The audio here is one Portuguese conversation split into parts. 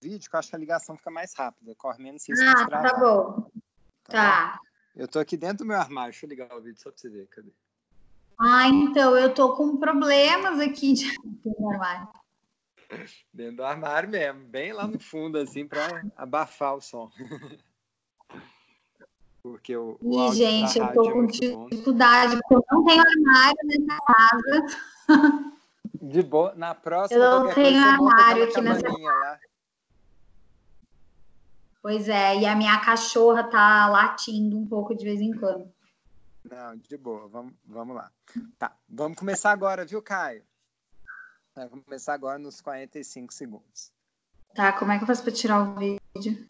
vídeo, que eu acho que a ligação fica mais rápida, corre menos risco Ah, tá bom. Tá. tá. Eu tô aqui dentro do meu armário, deixa eu ligar o vídeo só pra você ver, cadê? Ah, então, eu tô com problemas aqui de... no armário. Dentro do armário mesmo, bem lá no fundo, assim, para abafar o som. Porque o. o Ih, gente, eu tô é com dificuldade, porque eu não tenho armário nessa casa. De boa, na próxima. Eu não tenho armário aqui nessa casa. Pois é, e a minha cachorra tá latindo um pouco de vez em quando. Não, de boa, vamos, vamos lá. Tá, vamos começar agora, viu, Caio? Vai começar agora nos 45 segundos. Tá, como é que eu faço para tirar o vídeo?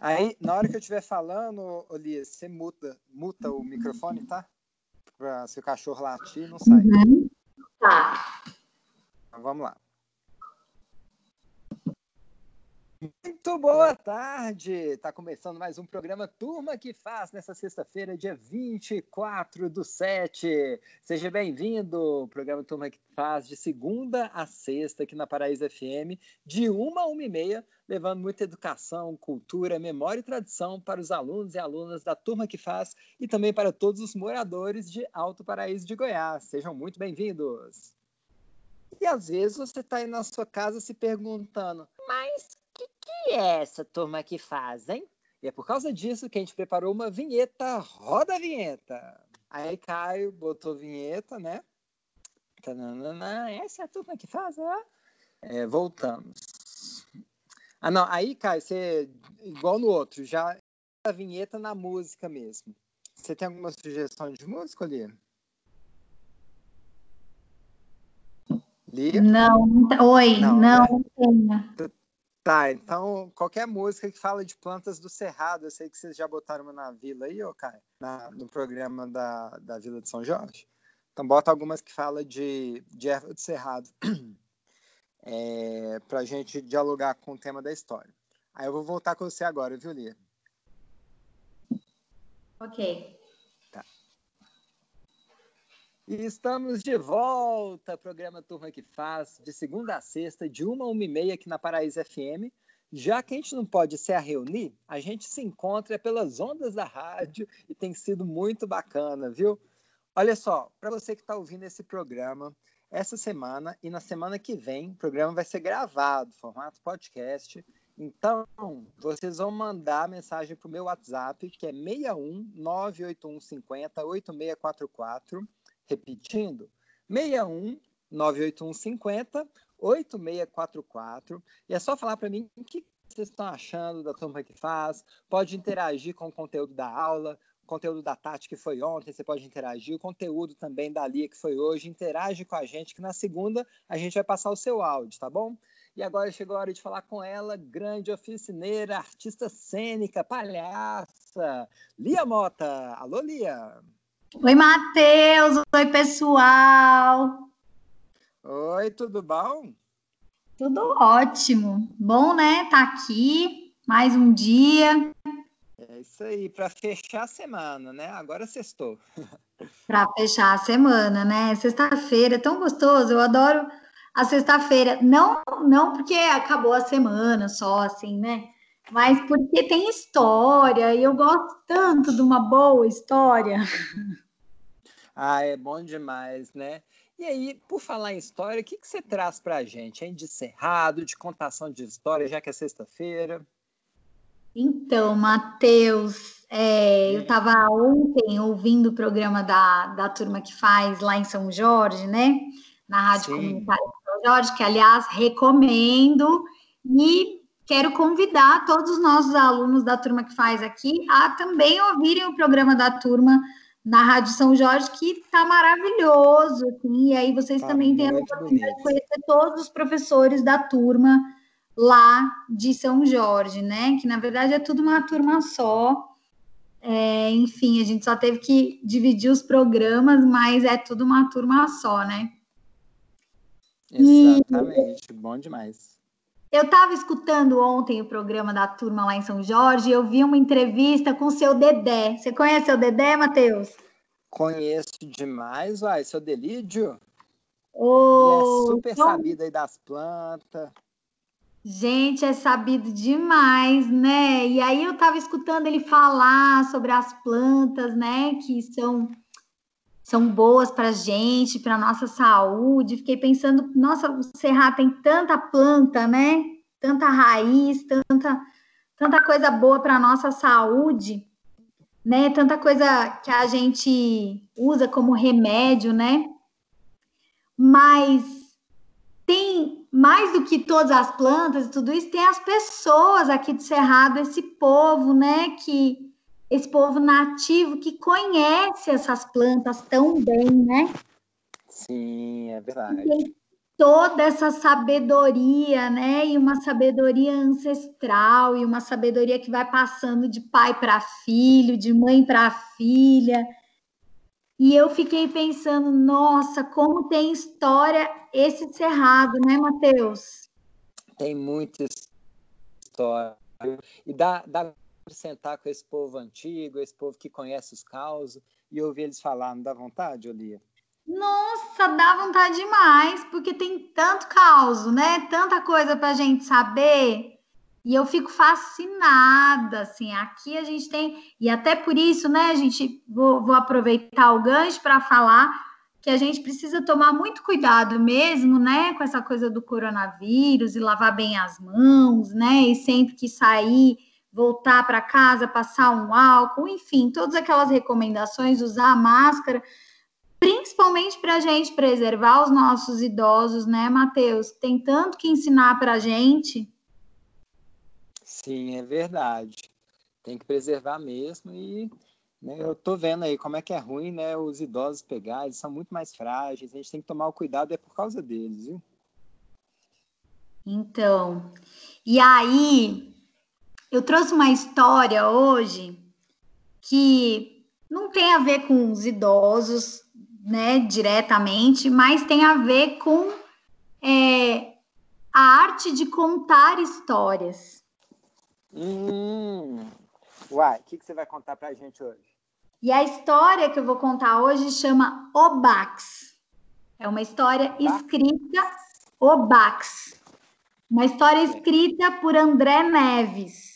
Aí, na hora que eu estiver falando, Olias, você muta, muta o microfone, tá? Para se o cachorro latir, não sai. Uhum. Tá. Então, vamos lá. Muito boa tarde! Está começando mais um programa Turma que Faz nessa sexta-feira, dia 24 do 7. Seja bem-vindo! Programa Turma que Faz de segunda a sexta aqui na Paraíso FM, de uma a uma e meia, levando muita educação, cultura, memória e tradição para os alunos e alunas da Turma que Faz e também para todos os moradores de Alto Paraíso de Goiás. Sejam muito bem-vindos! E às vezes você está aí na sua casa se perguntando, que, é essa turma que faz, hein? E é por causa disso que a gente preparou uma vinheta, roda a vinheta. Aí Caio botou vinheta, né? Tananana, essa é a turma que faz, é? é voltamos. Ah, não, aí, Caio, você, igual no outro, já a vinheta na música mesmo. Você tem alguma sugestão de música, Lia? Lia? Não, oi, não, não né? tenho. Tá, então qualquer música que fala de plantas do Cerrado, eu sei que vocês já botaram uma na vila aí, ô Caio, na, no programa da, da Vila de São Jorge. Então bota algumas que fala de, de erva do Cerrado, é, para a gente dialogar com o tema da história. Aí eu vou voltar com você agora, viu, Lia? Ok. Estamos de volta, programa Turma que Faz, de segunda a sexta, de uma a uma e meia aqui na Paraíso FM. Já que a gente não pode se reunir, a gente se encontra pelas ondas da rádio e tem sido muito bacana, viu? Olha só, para você que está ouvindo esse programa, essa semana e na semana que vem, o programa vai ser gravado, formato podcast. Então, vocês vão mandar mensagem para o meu WhatsApp, que é 61 981 50 8644 Repetindo, 61 981 50 8644. E é só falar para mim o que vocês estão achando da turma que faz. Pode interagir com o conteúdo da aula, o conteúdo da Tati que foi ontem, você pode interagir, o conteúdo também da Lia que foi hoje. Interage com a gente, que na segunda a gente vai passar o seu áudio, tá bom? E agora chegou a hora de falar com ela, grande oficineira, artista cênica, palhaça, Lia Mota. Alô, Lia! Oi, Matheus. Oi, pessoal. Oi, tudo bom? Tudo ótimo. Bom, né? Tá aqui mais um dia. É isso aí, para fechar a semana, né? Agora sextou. para fechar a semana, né? Sexta-feira, é tão gostoso. Eu adoro a sexta-feira. Não, não porque acabou a semana só, assim, né? Mas porque tem história e eu gosto tanto de uma boa história. Ah, é bom demais, né? E aí, por falar em história, o que, que você traz para a gente, hein? De cerrado, de contação de história, já que é sexta-feira? Então, Matheus, é, eu estava ontem ouvindo o programa da, da turma que faz lá em São Jorge, né? Na Rádio Sim. Comunitária de São Jorge, que, aliás, recomendo. E quero convidar todos os nossos alunos da turma que faz aqui a também ouvirem o programa da turma na Rádio São Jorge, que está maravilhoso, assim, e aí vocês tá também têm a oportunidade de conhecer todos os professores da turma lá de São Jorge, né? Que na verdade é tudo uma turma só. É, enfim, a gente só teve que dividir os programas, mas é tudo uma turma só, né? Exatamente, e... bom demais. Eu estava escutando ontem o programa da turma lá em São Jorge e eu vi uma entrevista com o seu Dedé. Você conhece o Dedé, Matheus? Conheço demais, uai, seu Delídio. Oh, é super então... sabido aí das plantas. Gente, é sabido demais, né? E aí eu estava escutando ele falar sobre as plantas, né? Que são são boas para a gente, para nossa saúde. Fiquei pensando, nossa, o Cerrado tem tanta planta, né? Tanta raiz, tanta, tanta coisa boa para nossa saúde, né? Tanta coisa que a gente usa como remédio, né? Mas tem mais do que todas as plantas e tudo isso, tem as pessoas aqui do Cerrado, esse povo, né? Que esse povo nativo que conhece essas plantas tão bem, né? Sim, é verdade. Tem toda essa sabedoria, né? E uma sabedoria ancestral, e uma sabedoria que vai passando de pai para filho, de mãe para filha. E eu fiquei pensando, nossa, como tem história esse cerrado, né, Matheus? Tem muita história. E dá, dá sentar com esse povo antigo, esse povo que conhece os causos, e ouvir eles falar, não dá vontade, Olia? Nossa, dá vontade demais, porque tem tanto caos, né? Tanta coisa para a gente saber. E eu fico fascinada, assim, aqui a gente tem, e até por isso, né, a gente, vou, vou aproveitar o gancho para falar que a gente precisa tomar muito cuidado mesmo, né, com essa coisa do coronavírus e lavar bem as mãos, né, e sempre que sair voltar para casa, passar um álcool, enfim, todas aquelas recomendações, usar a máscara, principalmente para a gente preservar os nossos idosos, né, Matheus? Tem tanto que ensinar para a gente. Sim, é verdade. Tem que preservar mesmo e né, eu tô vendo aí como é que é ruim, né, os idosos pegar, eles são muito mais frágeis, a gente tem que tomar o cuidado é por causa deles, viu? Então, e aí, eu trouxe uma história hoje que não tem a ver com os idosos, né, diretamente, mas tem a ver com é, a arte de contar histórias. Hum. Uai, o que, que você vai contar para a gente hoje? E a história que eu vou contar hoje chama Obax. É uma história escrita Obax. Uma história escrita por André Neves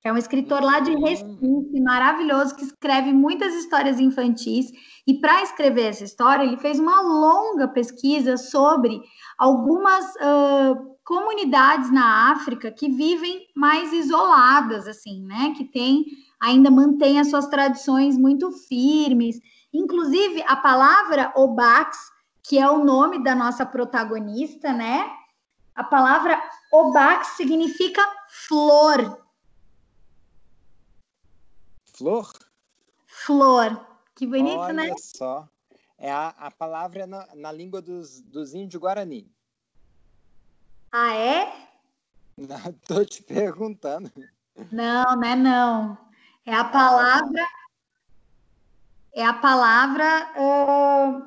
que é um escritor lá de Recife, maravilhoso, que escreve muitas histórias infantis. E para escrever essa história, ele fez uma longa pesquisa sobre algumas uh, comunidades na África que vivem mais isoladas, assim, né? Que tem, ainda mantém as suas tradições muito firmes. Inclusive, a palavra Obax, que é o nome da nossa protagonista, né? A palavra Obax significa flor Flor? Flor. Que bonito, Olha né? Olha só. É a, a palavra na, na língua dos, dos índios Guarani. Ah, é? Não, tô te perguntando. Não, não é não. É a palavra. É a palavra. Uh,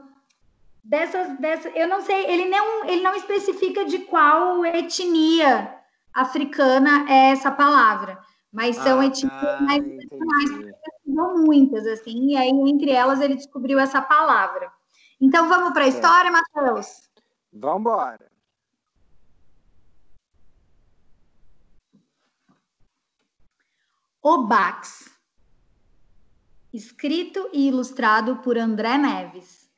dessas, dessas. Eu não sei, ele não, ele não especifica de qual etnia africana é essa palavra. Mas são ah, etnias tá, mais tradicionais, muitas, assim, e aí entre elas ele descobriu essa palavra. Então vamos para a história, é. Matheus? Vamos embora. O Bax, escrito e ilustrado por André Neves.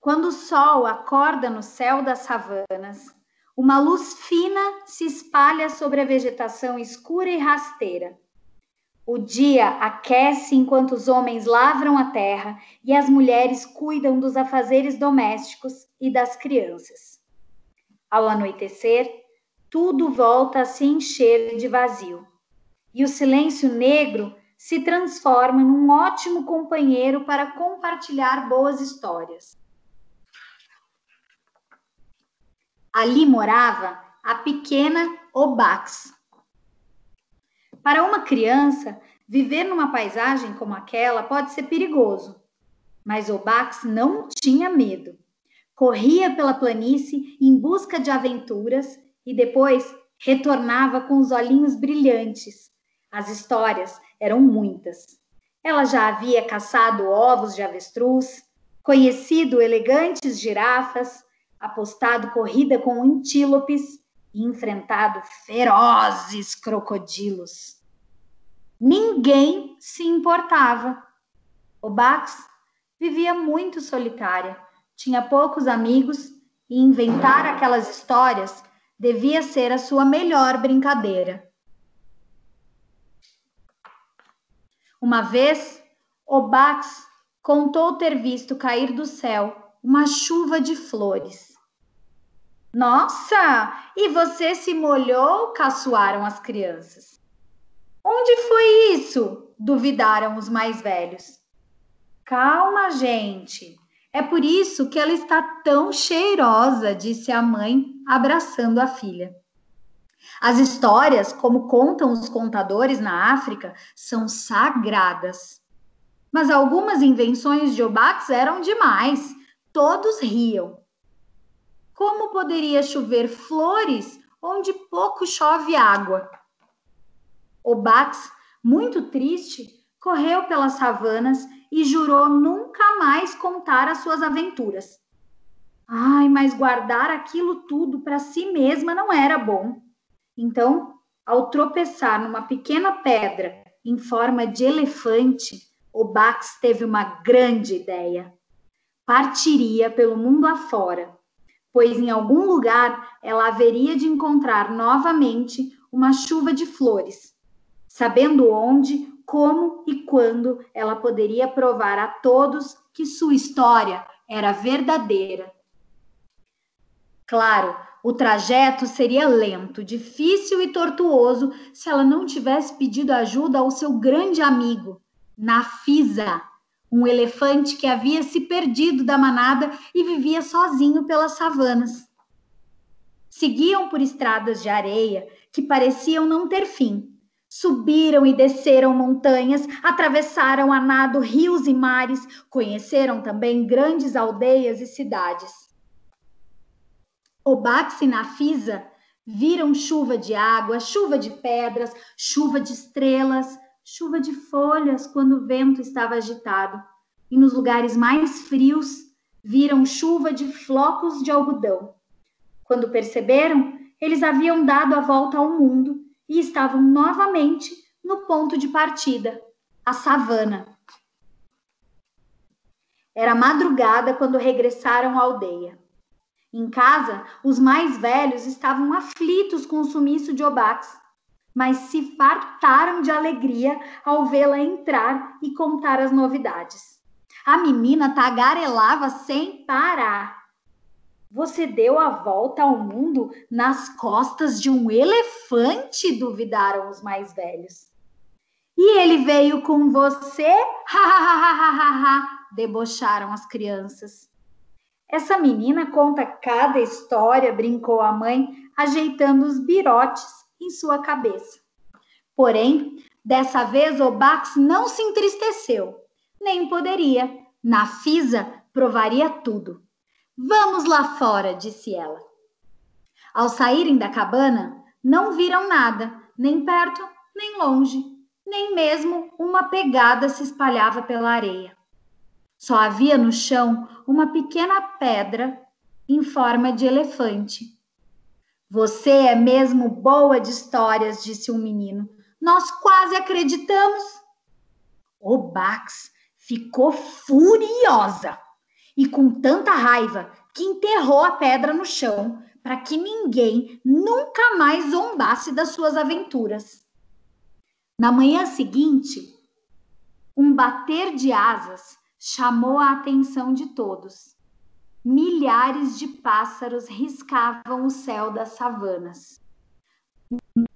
Quando o sol acorda no céu das savanas, uma luz fina se espalha sobre a vegetação escura e rasteira. O dia aquece enquanto os homens lavram a terra e as mulheres cuidam dos afazeres domésticos e das crianças. Ao anoitecer, tudo volta a se encher de vazio. E o silêncio negro se transforma num ótimo companheiro para compartilhar boas histórias. Ali morava a pequena Obax. Para uma criança, viver numa paisagem como aquela pode ser perigoso, mas Obax não tinha medo. Corria pela planície em busca de aventuras e depois retornava com os olhinhos brilhantes. As histórias eram muitas. Ela já havia caçado ovos de avestruz, conhecido elegantes girafas, apostado corrida com antílopes e enfrentado ferozes crocodilos. Ninguém se importava. O Bax vivia muito solitária, tinha poucos amigos e inventar aquelas histórias devia ser a sua melhor brincadeira. Uma vez, o Bax contou ter visto cair do céu uma chuva de flores. Nossa! E você se molhou? caçoaram as crianças. Onde foi isso? duvidaram os mais velhos. Calma, gente. É por isso que ela está tão cheirosa, disse a mãe, abraçando a filha. As histórias, como contam os contadores na África, são sagradas. Mas algumas invenções de Obax eram demais. Todos riam. Como poderia chover flores onde pouco chove água? Obax, muito triste, correu pelas savanas e jurou nunca mais contar as suas aventuras. Ai, mas guardar aquilo tudo para si mesma não era bom. Então, ao tropeçar numa pequena pedra em forma de elefante, o Bax teve uma grande ideia. Partiria pelo mundo afora, pois em algum lugar ela haveria de encontrar novamente uma chuva de flores. Sabendo onde, como e quando ela poderia provar a todos que sua história era verdadeira. Claro, o trajeto seria lento, difícil e tortuoso se ela não tivesse pedido ajuda ao seu grande amigo, Nafisa, um elefante que havia se perdido da manada e vivia sozinho pelas savanas. Seguiam por estradas de areia que pareciam não ter fim. Subiram e desceram montanhas, atravessaram a nado rios e mares, conheceram também grandes aldeias e cidades. Obax e Nafisa viram chuva de água, chuva de pedras, chuva de estrelas, chuva de folhas quando o vento estava agitado. E nos lugares mais frios, viram chuva de flocos de algodão. Quando perceberam, eles haviam dado a volta ao mundo e estavam novamente no ponto de partida, a savana. Era madrugada quando regressaram à aldeia. Em casa, os mais velhos estavam aflitos com o sumiço de Obax, mas se fartaram de alegria ao vê-la entrar e contar as novidades. A menina tagarelava sem parar. Você deu a volta ao mundo nas costas de um elefante? duvidaram os mais velhos. E ele veio com você? Ha, ha, ha, ha, ha, ha, debocharam as crianças. Essa menina conta cada história, brincou a mãe, ajeitando os birotes em sua cabeça. Porém, dessa vez o Bax não se entristeceu, nem poderia. Na Fisa provaria tudo. Vamos lá fora, disse ela. Ao saírem da cabana, não viram nada, nem perto, nem longe, nem mesmo uma pegada se espalhava pela areia. Só havia no chão uma pequena pedra em forma de elefante. Você é mesmo boa de histórias, disse um menino. Nós quase acreditamos. O Bax ficou furiosa e com tanta raiva que enterrou a pedra no chão para que ninguém nunca mais zombasse das suas aventuras. Na manhã seguinte, um bater de asas chamou a atenção de todos. Milhares de pássaros riscavam o céu das savanas.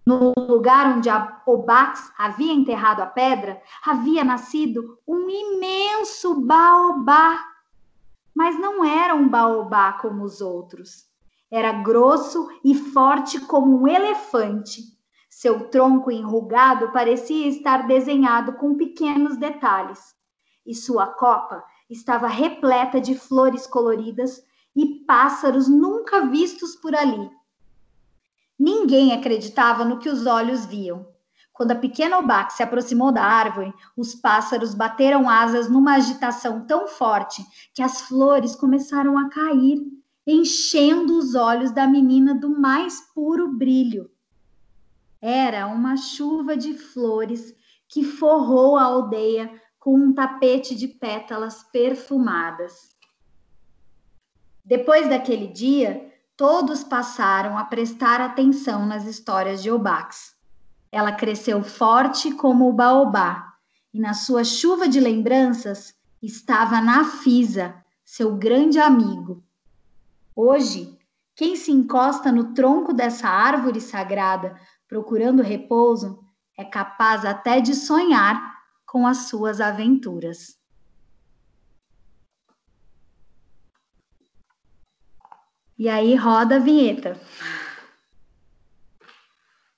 No lugar onde Obax havia enterrado a pedra, havia nascido um imenso baobá. Mas não era um baobá como os outros. Era grosso e forte como um elefante. Seu tronco enrugado parecia estar desenhado com pequenos detalhes e sua copa estava repleta de flores coloridas e pássaros nunca vistos por ali. Ninguém acreditava no que os olhos viam. Quando a pequena Obac se aproximou da árvore, os pássaros bateram asas numa agitação tão forte que as flores começaram a cair, enchendo os olhos da menina do mais puro brilho. Era uma chuva de flores que forrou a aldeia com um tapete de pétalas perfumadas. Depois daquele dia, todos passaram a prestar atenção nas histórias de Obax. Ela cresceu forte como o baobá, e na sua chuva de lembranças estava Nafisa, seu grande amigo. Hoje, quem se encosta no tronco dessa árvore sagrada procurando repouso é capaz até de sonhar com as suas aventuras. E aí roda a vinheta.